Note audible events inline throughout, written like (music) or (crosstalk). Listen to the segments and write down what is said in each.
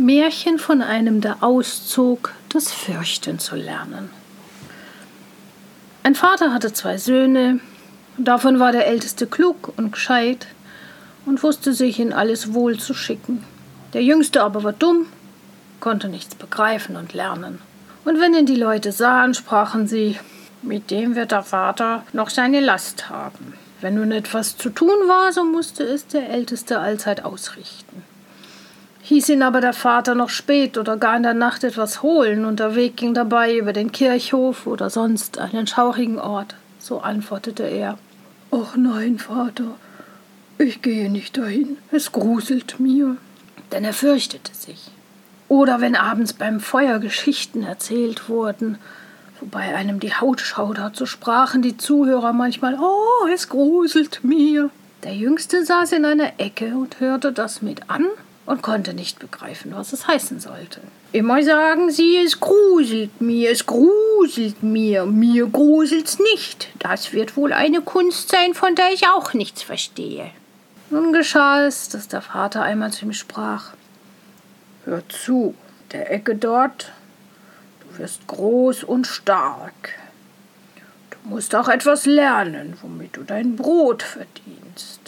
Märchen von einem, der auszog, das Fürchten zu lernen. Ein Vater hatte zwei Söhne, davon war der älteste klug und gescheit und wusste sich in alles wohl zu schicken. Der jüngste aber war dumm, konnte nichts begreifen und lernen. Und wenn ihn die Leute sahen, sprachen sie, mit dem wird der Vater noch seine Last haben. Wenn nun etwas zu tun war, so musste es der Älteste allzeit ausrichten. Hieß ihn aber der Vater noch spät oder gar in der Nacht etwas holen und der Weg ging dabei über den Kirchhof oder sonst einen schaurigen Ort, so antwortete er. Ach nein, Vater, ich gehe nicht dahin, es gruselt mir. Denn er fürchtete sich. Oder wenn abends beim Feuer Geschichten erzählt wurden, wobei einem die Haut schaudert, so sprachen die Zuhörer manchmal, oh, es gruselt mir. Der Jüngste saß in einer Ecke und hörte das mit an und konnte nicht begreifen, was es heißen sollte. Immer sagen sie, es gruselt mir, es gruselt mir, mir gruselt's nicht. Das wird wohl eine Kunst sein, von der ich auch nichts verstehe. Nun geschah es, dass der Vater einmal zu ihm sprach: Hör zu, der Ecke dort, du wirst groß und stark. Du musst auch etwas lernen, womit du dein Brot verdienst.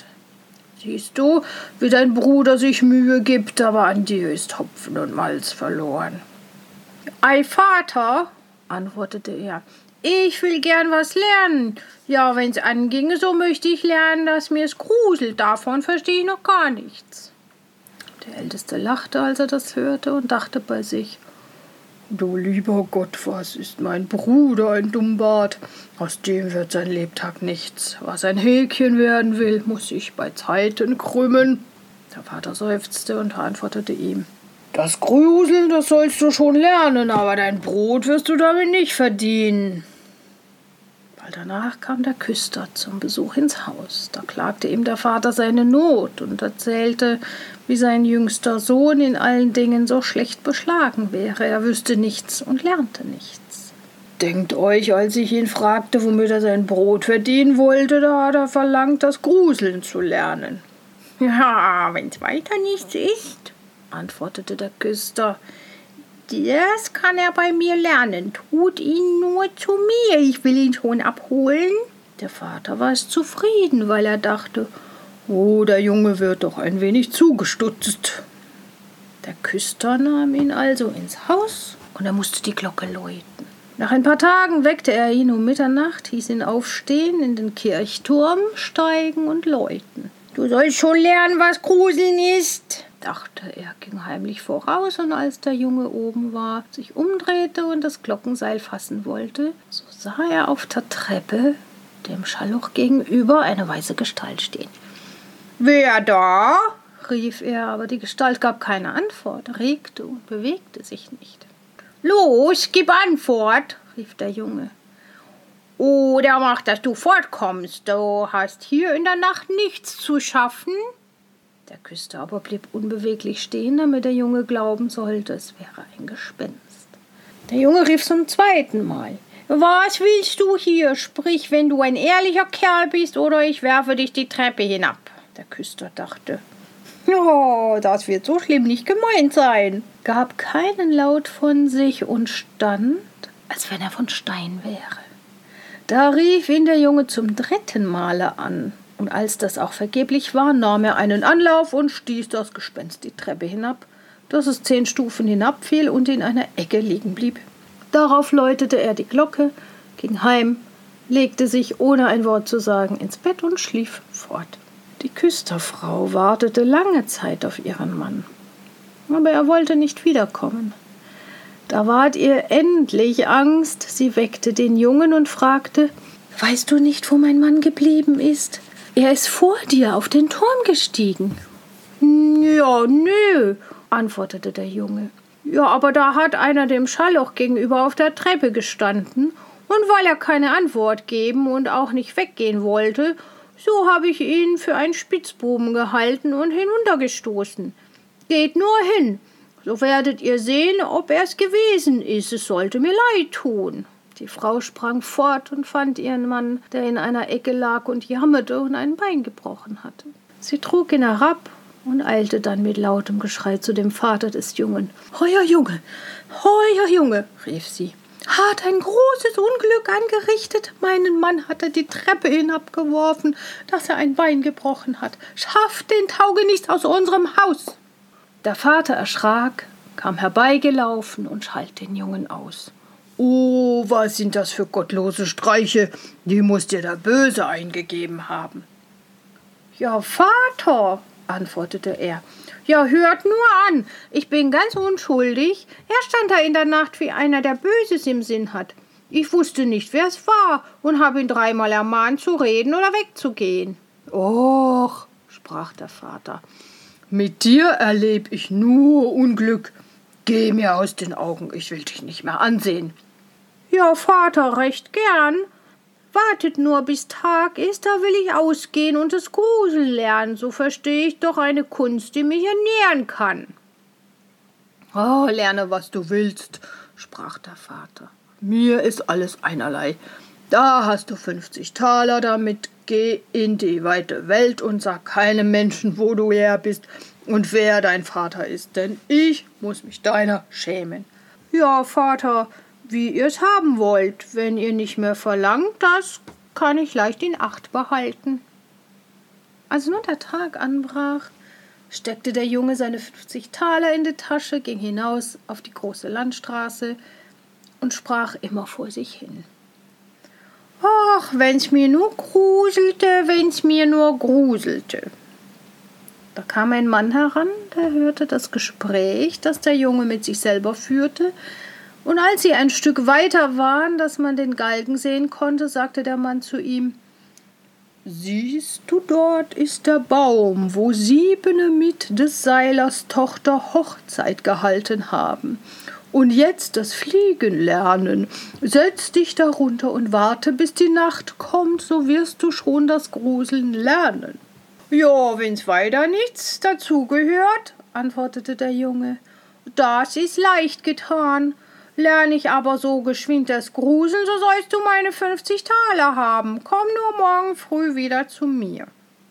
Siehst du, wie dein Bruder sich Mühe gibt, aber an dir ist Hopfen und Malz verloren. Ei, Vater, antwortete er, ich will gern was lernen. Ja, wenn's anginge, so möchte ich lernen, dass mir's gruselt. Davon verstehe ich noch gar nichts. Der Älteste lachte, als er das hörte, und dachte bei sich, Du lieber Gott, was ist mein Bruder ein Dummbart? Aus dem wird sein Lebtag nichts. Was ein Häkchen werden will, muss sich bei Zeiten krümmen. Der Vater seufzte und antwortete ihm. Das Gruseln, das sollst du schon lernen, aber dein Brot wirst du damit nicht verdienen. Bald danach kam der Küster zum Besuch ins Haus. Da klagte ihm der Vater seine Not und erzählte, wie sein jüngster Sohn in allen Dingen so schlecht beschlagen wäre. Er wüsste nichts und lernte nichts. Denkt euch, als ich ihn fragte, womit er sein Brot verdienen wollte, da hat er verlangt, das Gruseln zu lernen. (laughs) Ja, wenn's weiter nichts ist, antwortete der Küster, das kann er bei mir lernen. Tut ihn nur zu mir, ich will ihn schon abholen. Der Vater war es zufrieden, weil er dachte, oh, der Junge wird doch ein wenig zugestutzt. Der Küster nahm ihn also ins Haus und er musste die Glocke läuten. Nach ein paar Tagen weckte er ihn um Mitternacht, hieß ihn aufstehen, in den Kirchturm steigen und läuten. Du sollst schon lernen, was Gruseln ist, dachte er, ging heimlich voraus, und als der Junge oben war, sich umdrehte und das Glockenseil fassen wollte, so sah er auf der Treppe dem Schalloch gegenüber eine weiße Gestalt stehen. Wer da? rief er, aber die Gestalt gab keine Antwort, regte und bewegte sich nicht. Los, gib Antwort, rief der Junge. Oder mach, dass du fortkommst. Du hast hier in der Nacht nichts zu schaffen. Der Küster aber blieb unbeweglich stehen, damit der Junge glauben sollte, es wäre ein Gespenst. Der Junge rief zum zweiten Mal. Was willst du hier? Sprich, wenn du ein ehrlicher Kerl bist, oder ich werfe dich die Treppe hinab. Der Küster dachte, oh, das wird so schlimm nicht gemeint sein, gab keinen Laut von sich und stand, als wenn er von Stein wäre. Da rief ihn der Junge zum dritten Male an, und als das auch vergeblich war, nahm er einen Anlauf und stieß das Gespenst die Treppe hinab, dass es zehn Stufen hinabfiel und in einer Ecke liegen blieb. Darauf läutete er die Glocke, ging heim, legte sich, ohne ein Wort zu sagen, ins Bett und schlief fort. Die Küsterfrau wartete lange Zeit auf ihren Mann, aber er wollte nicht wiederkommen. Da ward ihr endlich Angst, sie weckte den Jungen und fragte Weißt du nicht, wo mein Mann geblieben ist? Er ist vor dir auf den Turm gestiegen. Ja, nö, antwortete der Junge. Ja, aber da hat einer dem Schallloch gegenüber auf der Treppe gestanden, und weil er keine Antwort geben und auch nicht weggehen wollte, so habe ich ihn für einen Spitzbuben gehalten und hinuntergestoßen. Geht nur hin, so werdet ihr sehen, ob er's gewesen ist. Es sollte mir leid tun. Die Frau sprang fort und fand ihren Mann, der in einer Ecke lag und jammerte und ein Bein gebrochen hatte. Sie trug ihn herab und eilte dann mit lautem Geschrei zu dem Vater des Jungen. Heuer Junge, heuer Junge, rief sie, hat ein großes Unglück angerichtet. Meinen Mann hat er die Treppe hinabgeworfen, dass er ein Bein gebrochen hat. Schafft den Taugenichts aus unserem Haus. Der Vater erschrak, kam herbeigelaufen und schalt den Jungen aus. Oh, was sind das für gottlose Streiche? Die muss dir der Böse eingegeben haben. Ja, Vater, antwortete er. Ja, hört nur an, ich bin ganz unschuldig. Er stand da in der Nacht wie einer, der Böses im Sinn hat. Ich wusste nicht, wer es war und habe ihn dreimal ermahnt, zu reden oder wegzugehen. Och, sprach der Vater, mit dir erleb ich nur Unglück. Geh mir aus den Augen, ich will dich nicht mehr ansehen. Ja, Vater, recht gern. Wartet nur, bis Tag ist, da will ich ausgehen und das Gruseln lernen. So verstehe ich doch eine Kunst, die mich ernähren kann. Oh, lerne, was du willst, sprach der Vater. Mir ist alles einerlei. Da hast du fünfzig Taler damit. Geh in die weite Welt und sag keinem Menschen, wo du her bist und wer dein Vater ist, denn ich muss mich deiner schämen. Ja, Vater, wie ihr's haben wollt. Wenn ihr nicht mehr verlangt, das kann ich leicht in Acht behalten. Als nun der Tag anbrach, steckte der Junge seine fünfzig Taler in die Tasche, ging hinaus auf die große Landstraße und sprach immer vor sich hin. Ach, wenn's mir nur gruselte, wenn's mir nur gruselte. Da kam ein Mann heran, der hörte das Gespräch, das der Junge mit sich selber führte, und als sie ein Stück weiter waren, dass man den Galgen sehen konnte, sagte der Mann zu ihm Siehst du, dort ist der Baum, wo Siebene mit des Seilers Tochter Hochzeit gehalten haben und jetzt das Fliegen lernen. Setz dich darunter und warte, bis die Nacht kommt, so wirst du schon das Gruseln lernen. Ja, wenn's weiter nichts dazugehört, antwortete der Junge, das ist leicht getan. Lerne ich aber so geschwind das Gruseln, so sollst du meine fünfzig Taler haben. Komm nur morgen früh wieder zu mir.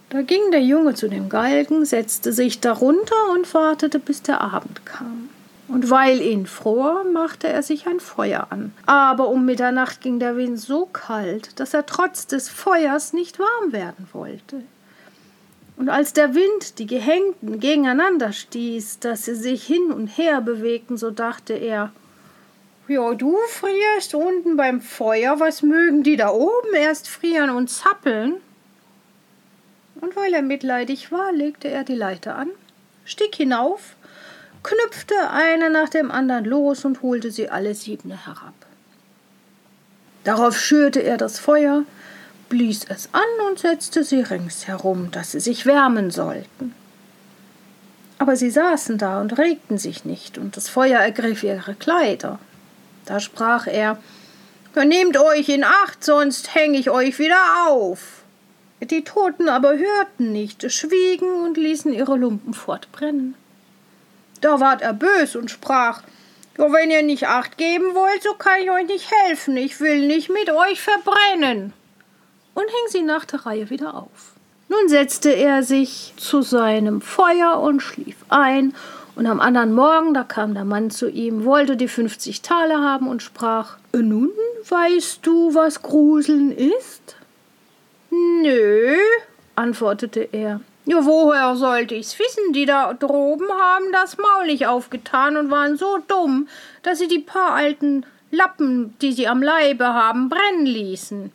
Da ging der Junge zu dem Galgen, setzte sich darunter und wartete, bis der Abend kam. Und weil ihn fror, machte er sich ein Feuer an. Aber um Mitternacht ging der Wind so kalt, dass er trotz des Feuers nicht warm werden wollte. Und als der Wind die Gehängten gegeneinander stieß, dass sie sich hin und her bewegten, so dachte er, ja, du frierst unten beim Feuer, was mögen die da oben erst frieren und zappeln? Und weil er mitleidig war, legte er die Leiter an, stieg hinauf, knüpfte eine nach dem anderen los und holte sie alle siebene herab. Darauf schürte er das Feuer, blies es an und setzte sie ringsherum, dass sie sich wärmen sollten. Aber sie saßen da und regten sich nicht, und das Feuer ergriff ihre Kleider. Da sprach er Nehmt euch in Acht, sonst häng ich euch wieder auf. Die Toten aber hörten nicht, schwiegen und ließen ihre Lumpen fortbrennen. Da ward er bös und sprach ja, wenn ihr nicht Acht geben wollt, so kann ich euch nicht helfen. Ich will nicht mit euch verbrennen. Und hing sie nach der Reihe wieder auf. Nun setzte er sich zu seinem Feuer und schlief ein und am anderen Morgen, da kam der Mann zu ihm, wollte die fünfzig Taler haben und sprach: Nun weißt du, was Gruseln ist? Nö, antwortete er. Ja, woher sollte ich's wissen? Die da droben haben das Maul nicht aufgetan und waren so dumm, dass sie die paar alten Lappen, die sie am Leibe haben, brennen ließen.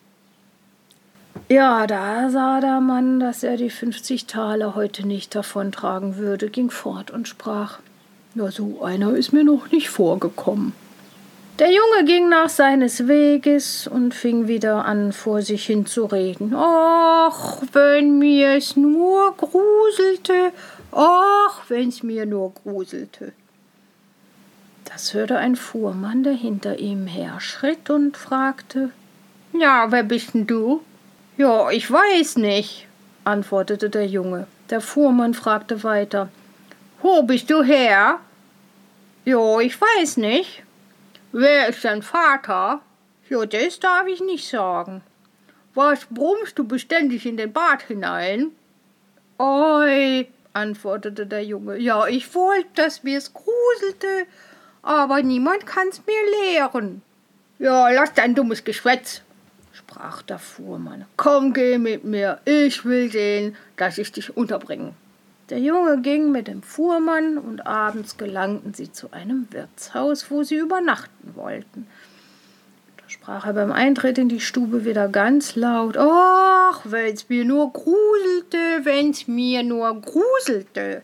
Ja, da sah der Mann, dass er die fünfzig Taler heute nicht davontragen würde, ging fort und sprach Ja, so einer ist mir noch nicht vorgekommen. Der Junge ging nach seines Weges und fing wieder an, vor sich hin zu reden. Och, wenn mir's nur gruselte, och, wenn's mir nur gruselte. Das hörte ein Fuhrmann, der hinter ihm her schritt und fragte Ja, wer bist denn du? Ja, ich weiß nicht, antwortete der Junge. Der Fuhrmann fragte weiter. Wo bist du her? Ja, ich weiß nicht. Wer ist dein Vater? Ja, das darf ich nicht sagen. Was brummst du beständig in den Bart hinein? Oi, antwortete der Junge. Ja, ich wollte, dass mir's gruselte, aber niemand kann's mir lehren. Ja, lass dein dummes Geschwätz, sprach der Fuhrmann. Komm, geh mit mir, ich will sehen, dass ich dich unterbringe. Der Junge ging mit dem Fuhrmann und abends gelangten sie zu einem Wirtshaus, wo sie übernachten wollten. Da sprach er beim Eintritt in die Stube wieder ganz laut: Ach, wenn's mir nur gruselte, wenn's mir nur gruselte.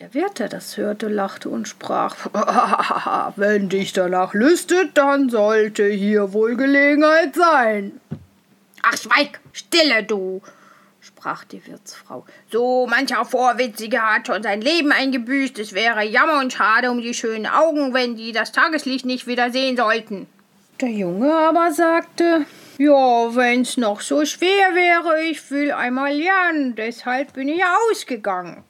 Der Wirt, der das hörte, lachte und sprach: (laughs) Wenn dich danach lüstet, dann sollte hier wohl Gelegenheit sein. Ach, schweig, stille du, sprach die Wirtsfrau. So mancher Vorwitzige hat schon sein Leben eingebüßt. Es wäre Jammer und Schade um die schönen Augen, wenn die das Tageslicht nicht wieder sehen sollten. Der Junge aber sagte, ja, wenn's noch so schwer wäre, ich will einmal lernen, deshalb bin ich ausgegangen.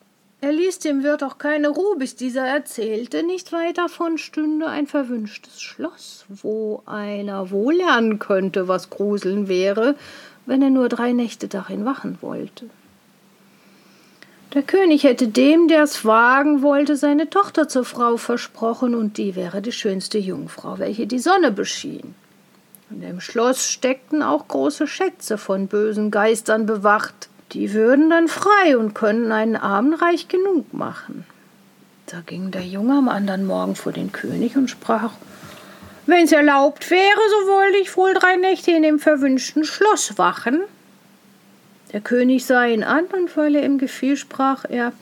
Er ließ dem Wirt auch keine Ruhe, bis dieser erzählte, nicht weit davon stünde ein verwünschtes Schloss, wo einer wohl lernen könnte, was Gruseln wäre, wenn er nur drei Nächte darin wachen wollte. Der König hätte dem, der es wagen wollte, seine Tochter zur Frau versprochen, und die wäre die schönste Jungfrau, welche die Sonne beschien. In dem Schloss steckten auch große Schätze von bösen Geistern bewacht, die würden dann frei und könnten einen Armen reich genug machen. Da ging der Junge am anderen Morgen vor den König und sprach Wenn's erlaubt wäre, so wollte ich wohl drei Nächte in dem verwünschten Schloss wachen. Der König sah ihn an, und weil er ihm gefiel, sprach er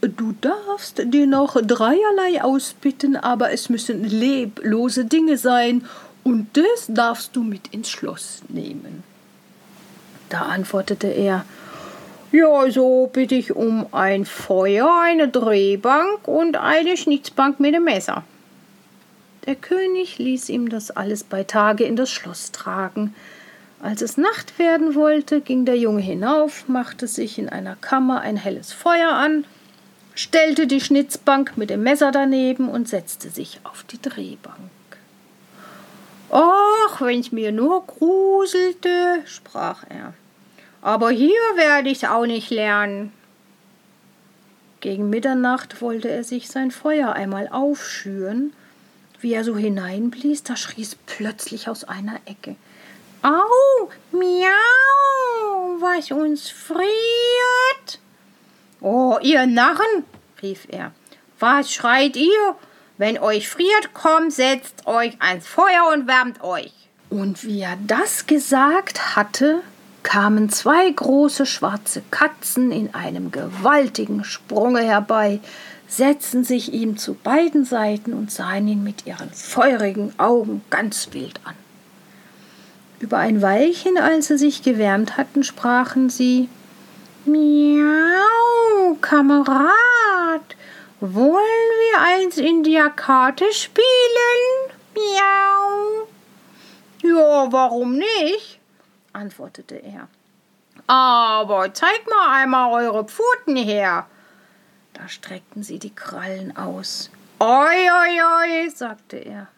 Du darfst dir noch dreierlei ausbitten, aber es müssen leblose Dinge sein, und das darfst du mit ins Schloss nehmen. Da antwortete er ja, so bitte ich um ein Feuer, eine Drehbank und eine Schnitzbank mit dem Messer. Der König ließ ihm das alles bei Tage in das Schloss tragen. Als es Nacht werden wollte, ging der Junge hinauf, machte sich in einer Kammer ein helles Feuer an, stellte die Schnitzbank mit dem Messer daneben und setzte sich auf die Drehbank. Ach, wenn's mir nur gruselte, sprach er. Aber hier werde ich's auch nicht lernen. Gegen Mitternacht wollte er sich sein Feuer einmal aufschüren. Wie er so hineinblies, da schrie's plötzlich aus einer Ecke. Au, miau, was uns friert. Oh, ihr Narren, rief er, was schreit ihr? Wenn euch friert, kommt, setzt euch ans Feuer und wärmt euch. Und wie er das gesagt hatte, kamen zwei große schwarze Katzen in einem gewaltigen Sprunge herbei, setzten sich ihm zu beiden Seiten und sahen ihn mit ihren feurigen Augen ganz wild an. Über ein Weilchen, als sie sich gewärmt hatten, sprachen sie Miau, Kamerad, wollen wir eins in der Karte spielen? Miau. Ja, warum nicht? Antwortete er. Aber zeigt mal einmal eure Pfoten her. Da streckten sie die Krallen aus. Oi, oi, oi, sagte er.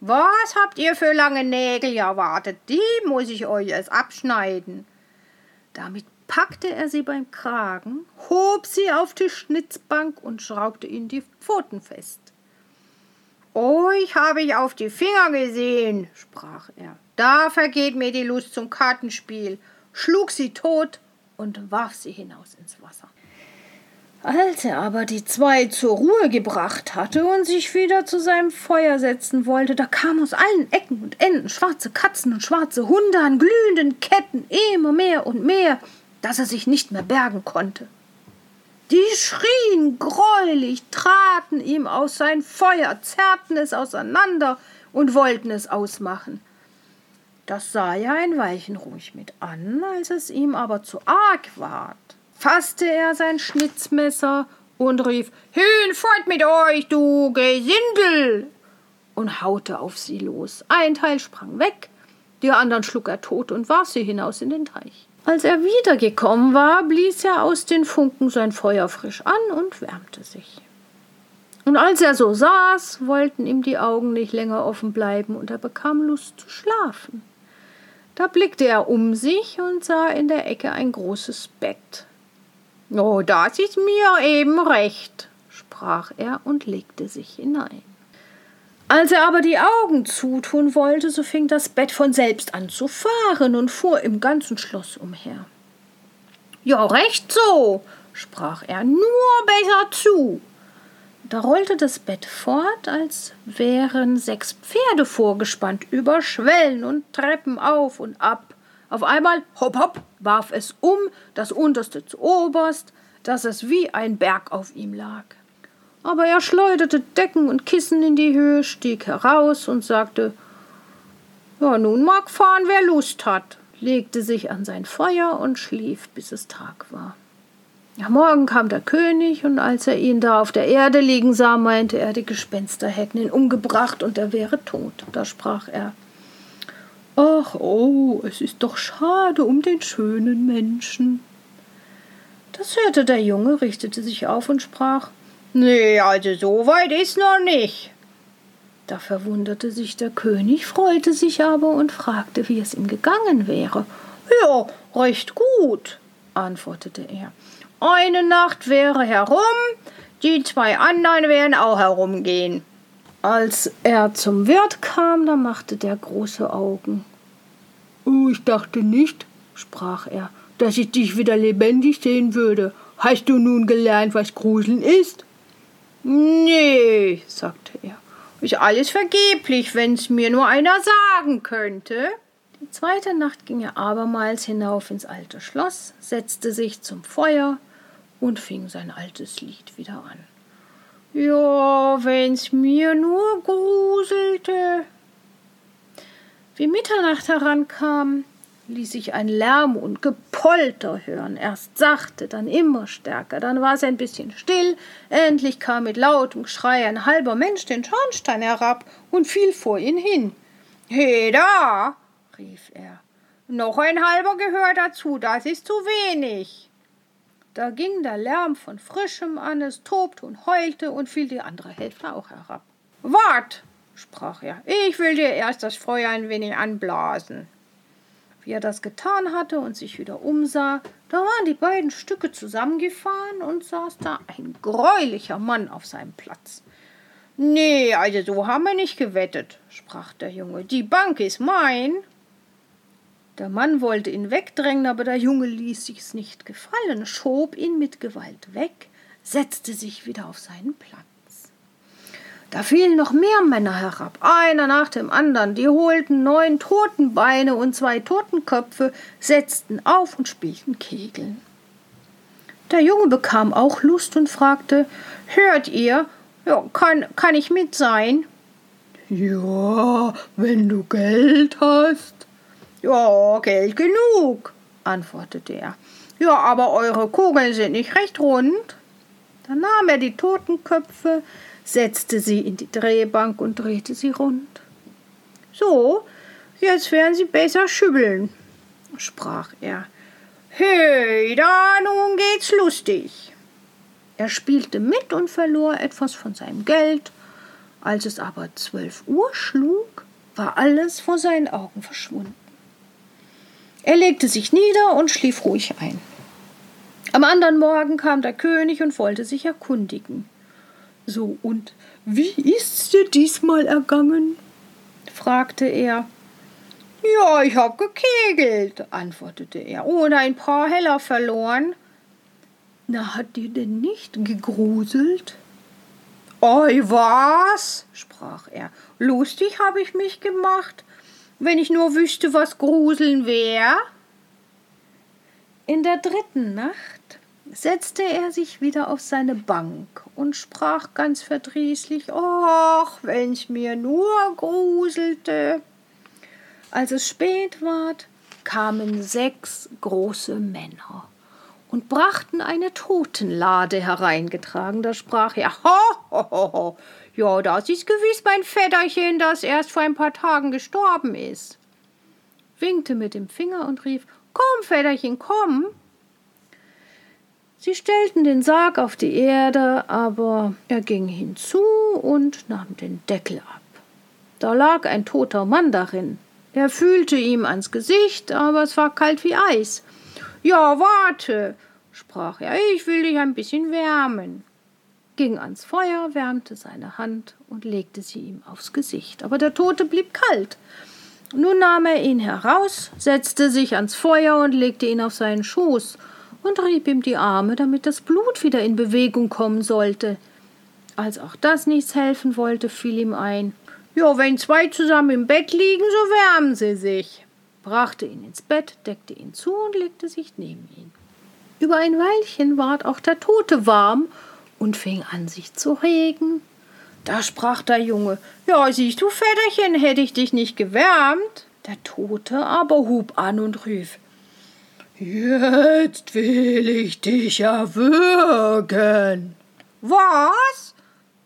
Was habt ihr für lange Nägel erwartet? Die muss ich euch erst abschneiden. Damit packte er sie beim Kragen, hob sie auf die Schnitzbank und schraubte ihnen die Pfoten fest. Euch habe ich auf die Finger gesehen, sprach er. Da vergeht mir die Lust zum Kartenspiel, schlug sie tot und warf sie hinaus ins Wasser. Als er aber die zwei zur Ruhe gebracht hatte und sich wieder zu seinem Feuer setzen wollte, da kamen aus allen Ecken und Enden schwarze Katzen und schwarze Hunde an glühenden Ketten, immer mehr und mehr, dass er sich nicht mehr bergen konnte. Die schrien greulich, traten ihm aus sein Feuer, zerrten es auseinander und wollten es ausmachen. Das sah er ein Weilchen ruhig mit an, als es ihm aber zu arg ward, fasste er sein Schnitzmesser und rief Hinfort mit euch, du Gesindel! und haute auf sie los. Ein Teil sprang weg, die anderen schlug er tot und warf sie hinaus in den Teich. Als er wiedergekommen war, blies er aus den Funken sein Feuer frisch an und wärmte sich. Und als er so saß, wollten ihm die Augen nicht länger offen bleiben, und er bekam Lust zu schlafen. Da blickte er um sich und sah in der Ecke ein großes Bett. Oh, das ist mir eben recht, sprach er und legte sich hinein. Als er aber die Augen zutun wollte, so fing das Bett von selbst an zu fahren und fuhr im ganzen Schloss umher. Ja, recht so, sprach er, nur besser zu. Da rollte das Bett fort, als wären sechs Pferde vorgespannt, über Schwellen und Treppen auf und ab. Auf einmal, hopp, hopp, warf es um, das unterste zu oberst, dass es wie ein Berg auf ihm lag. Aber er schleuderte Decken und Kissen in die Höhe, stieg heraus und sagte, ja, nun mag fahren, wer Lust hat, legte sich an sein Feuer und schlief, bis es Tag war. Am Morgen kam der König, und als er ihn da auf der Erde liegen sah, meinte er, die Gespenster hätten ihn umgebracht und er wäre tot. Da sprach er Ach, oh, es ist doch schade um den schönen Menschen. Das hörte der Junge, richtete sich auf und sprach Nee, also so weit ist noch nicht. Da verwunderte sich der König, freute sich aber und fragte, wie es ihm gegangen wäre. Ja, recht gut, antwortete er. Eine Nacht wäre herum, die zwei anderen werden auch herumgehen. Als er zum Wirt kam, da machte der große Augen. Oh, ich dachte nicht, sprach er, dass ich dich wieder lebendig sehen würde. Hast du nun gelernt, was Gruseln ist? Nee, sagte er. Ist alles vergeblich, wenn's mir nur einer sagen könnte. Zweite Nacht ging er abermals hinauf ins alte Schloss, setzte sich zum Feuer und fing sein altes Lied wieder an. Ja, wenn's mir nur gruselte. Wie Mitternacht herankam, ließ sich ein Lärm und Gepolter hören, erst sachte, dann immer stärker, dann war es ein bisschen still, endlich kam mit lautem Geschrei ein halber Mensch den Schornstein herab und fiel vor ihn hin. He da, rief er, noch ein halber gehört dazu, das ist zu wenig. Da ging der Lärm von frischem an, es tobte und heulte und fiel die andere Hälfte auch herab. Wart, sprach er, ich will dir erst das Feuer ein wenig anblasen. Wie er das getan hatte und sich wieder umsah, da waren die beiden Stücke zusammengefahren und saß da ein greulicher Mann auf seinem Platz. Nee, also so haben wir nicht gewettet, sprach der Junge. Die Bank ist mein. Der Mann wollte ihn wegdrängen, aber der Junge ließ sich's nicht gefallen, schob ihn mit Gewalt weg, setzte sich wieder auf seinen Platz. Da fielen noch mehr Männer herab, einer nach dem anderen, die holten neun Totenbeine und zwei Totenköpfe, setzten auf und spielten Kegeln. Der Junge bekam auch Lust und fragte Hört ihr, ja, kann, kann ich mit sein? Ja, wenn du Geld hast. Ja, Geld genug, antwortete er. Ja, aber eure Kugeln sind nicht recht rund. Dann nahm er die Totenköpfe, setzte sie in die Drehbank und drehte sie rund. So, jetzt werden sie besser schübbeln, sprach er. Hey, da nun geht's lustig. Er spielte mit und verlor etwas von seinem Geld. Als es aber zwölf Uhr schlug, war alles vor seinen Augen verschwunden. Er legte sich nieder und schlief ruhig ein. Am anderen Morgen kam der König und wollte sich erkundigen. So, und wie ist's dir diesmal ergangen? fragte er. Ja, ich hab gekegelt, antwortete er, ohne ein paar Heller verloren. Na, hat dir denn nicht gegruselt? Oi, was? sprach er. Lustig hab ich mich gemacht, wenn ich nur wüsste, was Gruseln wär. In der dritten Nacht setzte er sich wieder auf seine Bank und sprach ganz verdrießlich Ach, wenn's mir nur gruselte. Als es spät ward, kamen sechs große Männer und brachten eine Totenlade hereingetragen. Da sprach er ho, ho, ho, ho. Ja, das ist gewiss mein Vetterchen, das erst vor ein paar Tagen gestorben ist. Winkte mit dem Finger und rief Komm, Vetterchen, komm. Sie stellten den Sarg auf die Erde, aber er ging hinzu und nahm den Deckel ab. Da lag ein toter Mann darin. Er fühlte ihm ans Gesicht, aber es war kalt wie Eis. Ja, warte, sprach er, ich will dich ein bisschen wärmen ging ans Feuer, wärmte seine Hand und legte sie ihm aufs Gesicht. Aber der Tote blieb kalt. Nun nahm er ihn heraus, setzte sich ans Feuer und legte ihn auf seinen Schoß und rieb ihm die Arme, damit das Blut wieder in Bewegung kommen sollte. Als auch das nichts helfen wollte, fiel ihm ein, ja, wenn zwei zusammen im Bett liegen, so wärmen sie sich, brachte ihn ins Bett, deckte ihn zu und legte sich neben ihn. Über ein Weilchen ward auch der Tote warm und fing an, sich zu regen. Da sprach der Junge, ja, siehst du, Väterchen, hätte ich dich nicht gewärmt. Der Tote aber hub an und rief, Jetzt will ich dich erwürgen. Was?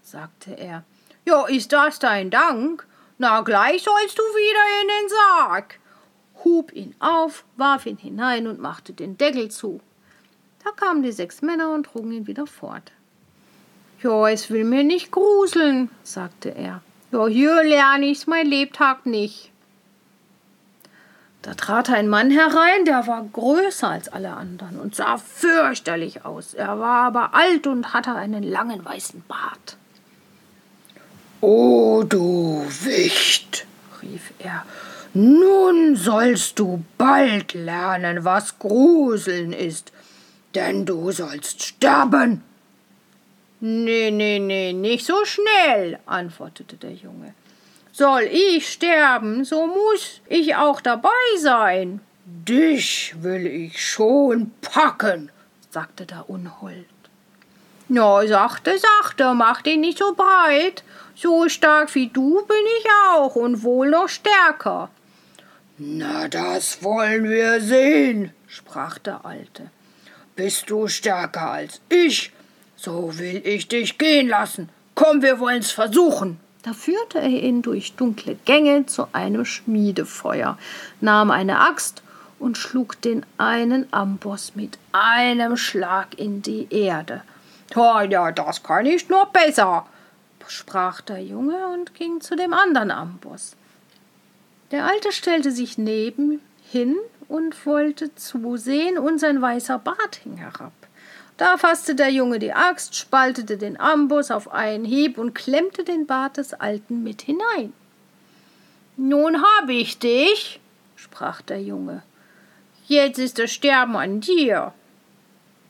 sagte er. Ja, ist das dein Dank? Na, gleich sollst du wieder in den Sarg. Hub ihn auf, warf ihn hinein und machte den Deckel zu. Da kamen die sechs Männer und trugen ihn wieder fort. Ja, es will mir nicht gruseln, sagte er. Ja, hier lerne ich's mein Lebtag nicht. Da trat ein Mann herein, der war größer als alle anderen und sah fürchterlich aus. Er war aber alt und hatte einen langen weißen Bart. O du Wicht, rief er, nun sollst du bald lernen, was Gruseln ist, denn du sollst sterben. Nee, nee, nee, nicht so schnell, antwortete der Junge. Soll ich sterben, so muss ich auch dabei sein. Dich will ich schon packen, sagte der Unhold. Na, sachte, sachte, mach dich nicht so breit. So stark wie du bin ich auch und wohl noch stärker. Na, das wollen wir sehen, sprach der Alte. Bist du stärker als ich, so will ich dich gehen lassen. Komm, wir wollen's versuchen. Da führte er ihn durch dunkle Gänge zu einem Schmiedefeuer, nahm eine Axt und schlug den einen Amboss mit einem Schlag in die Erde. Oh, ja, das kann ich nur besser, sprach der Junge und ging zu dem anderen Amboss. Der Alte stellte sich neben hin und wollte zusehen, und sein weißer Bart hing herab. Da fasste der Junge die Axt, spaltete den Amboss auf einen Hieb und klemmte den Bart des Alten mit hinein. Nun hab ich dich, sprach der Junge. Jetzt ist das Sterben an dir.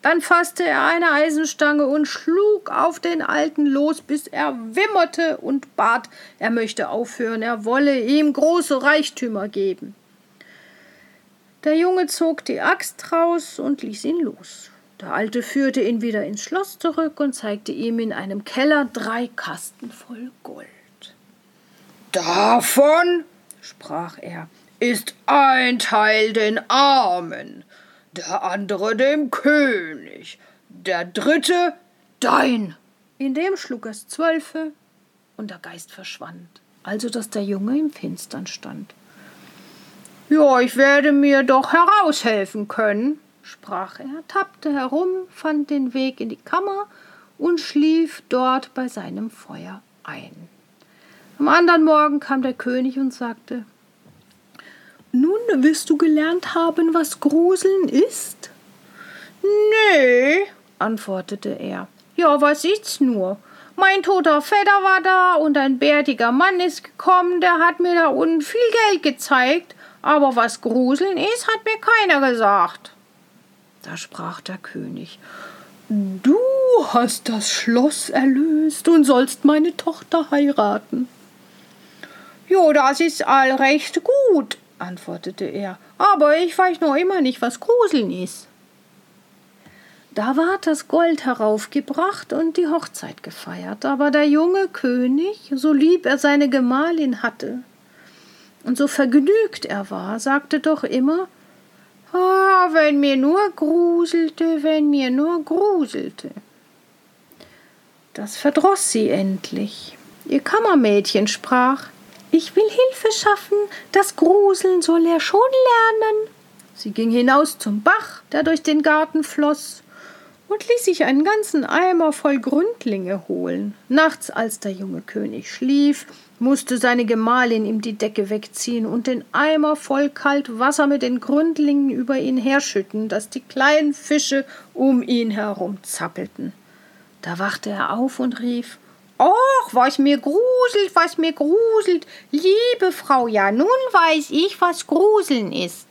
Dann fasste er eine Eisenstange und schlug auf den Alten los, bis er wimmerte und bat, er möchte aufhören, er wolle ihm große Reichtümer geben. Der Junge zog die Axt raus und ließ ihn los. Der Alte führte ihn wieder ins Schloss zurück und zeigte ihm in einem Keller drei Kasten voll Gold. Davon, sprach er, ist ein Teil den Armen, der andere dem König, der dritte dein. In dem schlug es zwölfe und der Geist verschwand, also dass der Junge im Finstern stand. Ja, ich werde mir doch heraushelfen können, sprach er, tappte herum, fand den Weg in die Kammer und schlief dort bei seinem Feuer ein. Am anderen Morgen kam der König und sagte Nun wirst du gelernt haben, was Gruseln ist? Nee, antwortete er. Ja, was ist's nur? Mein toter Vetter war da und ein bärtiger Mann ist gekommen, der hat mir da unten viel Geld gezeigt, aber was Gruseln ist, hat mir keiner gesagt. Da sprach der König Du hast das Schloss erlöst und sollst meine Tochter heiraten. Jo, das ist all recht gut, antwortete er, aber ich weiß noch immer nicht, was Gruseln ist. Da ward das Gold heraufgebracht und die Hochzeit gefeiert, aber der junge König, so lieb er seine Gemahlin hatte und so vergnügt er war, sagte doch immer Ah, wenn mir nur gruselte, wenn mir nur gruselte. Das verdroß sie endlich. Ihr Kammermädchen sprach Ich will Hilfe schaffen, das Gruseln soll er schon lernen. Sie ging hinaus zum Bach, der durch den Garten floß, und ließ sich einen ganzen Eimer voll Gründlinge holen. Nachts, als der junge König schlief, musste seine Gemahlin ihm die Decke wegziehen und den Eimer voll kalt Wasser mit den Gründlingen über ihn herschütten, dass die kleinen Fische um ihn herum zappelten. Da wachte er auf und rief Och, was mir gruselt, was mir gruselt. Liebe Frau, ja, nun weiß ich, was Gruseln ist.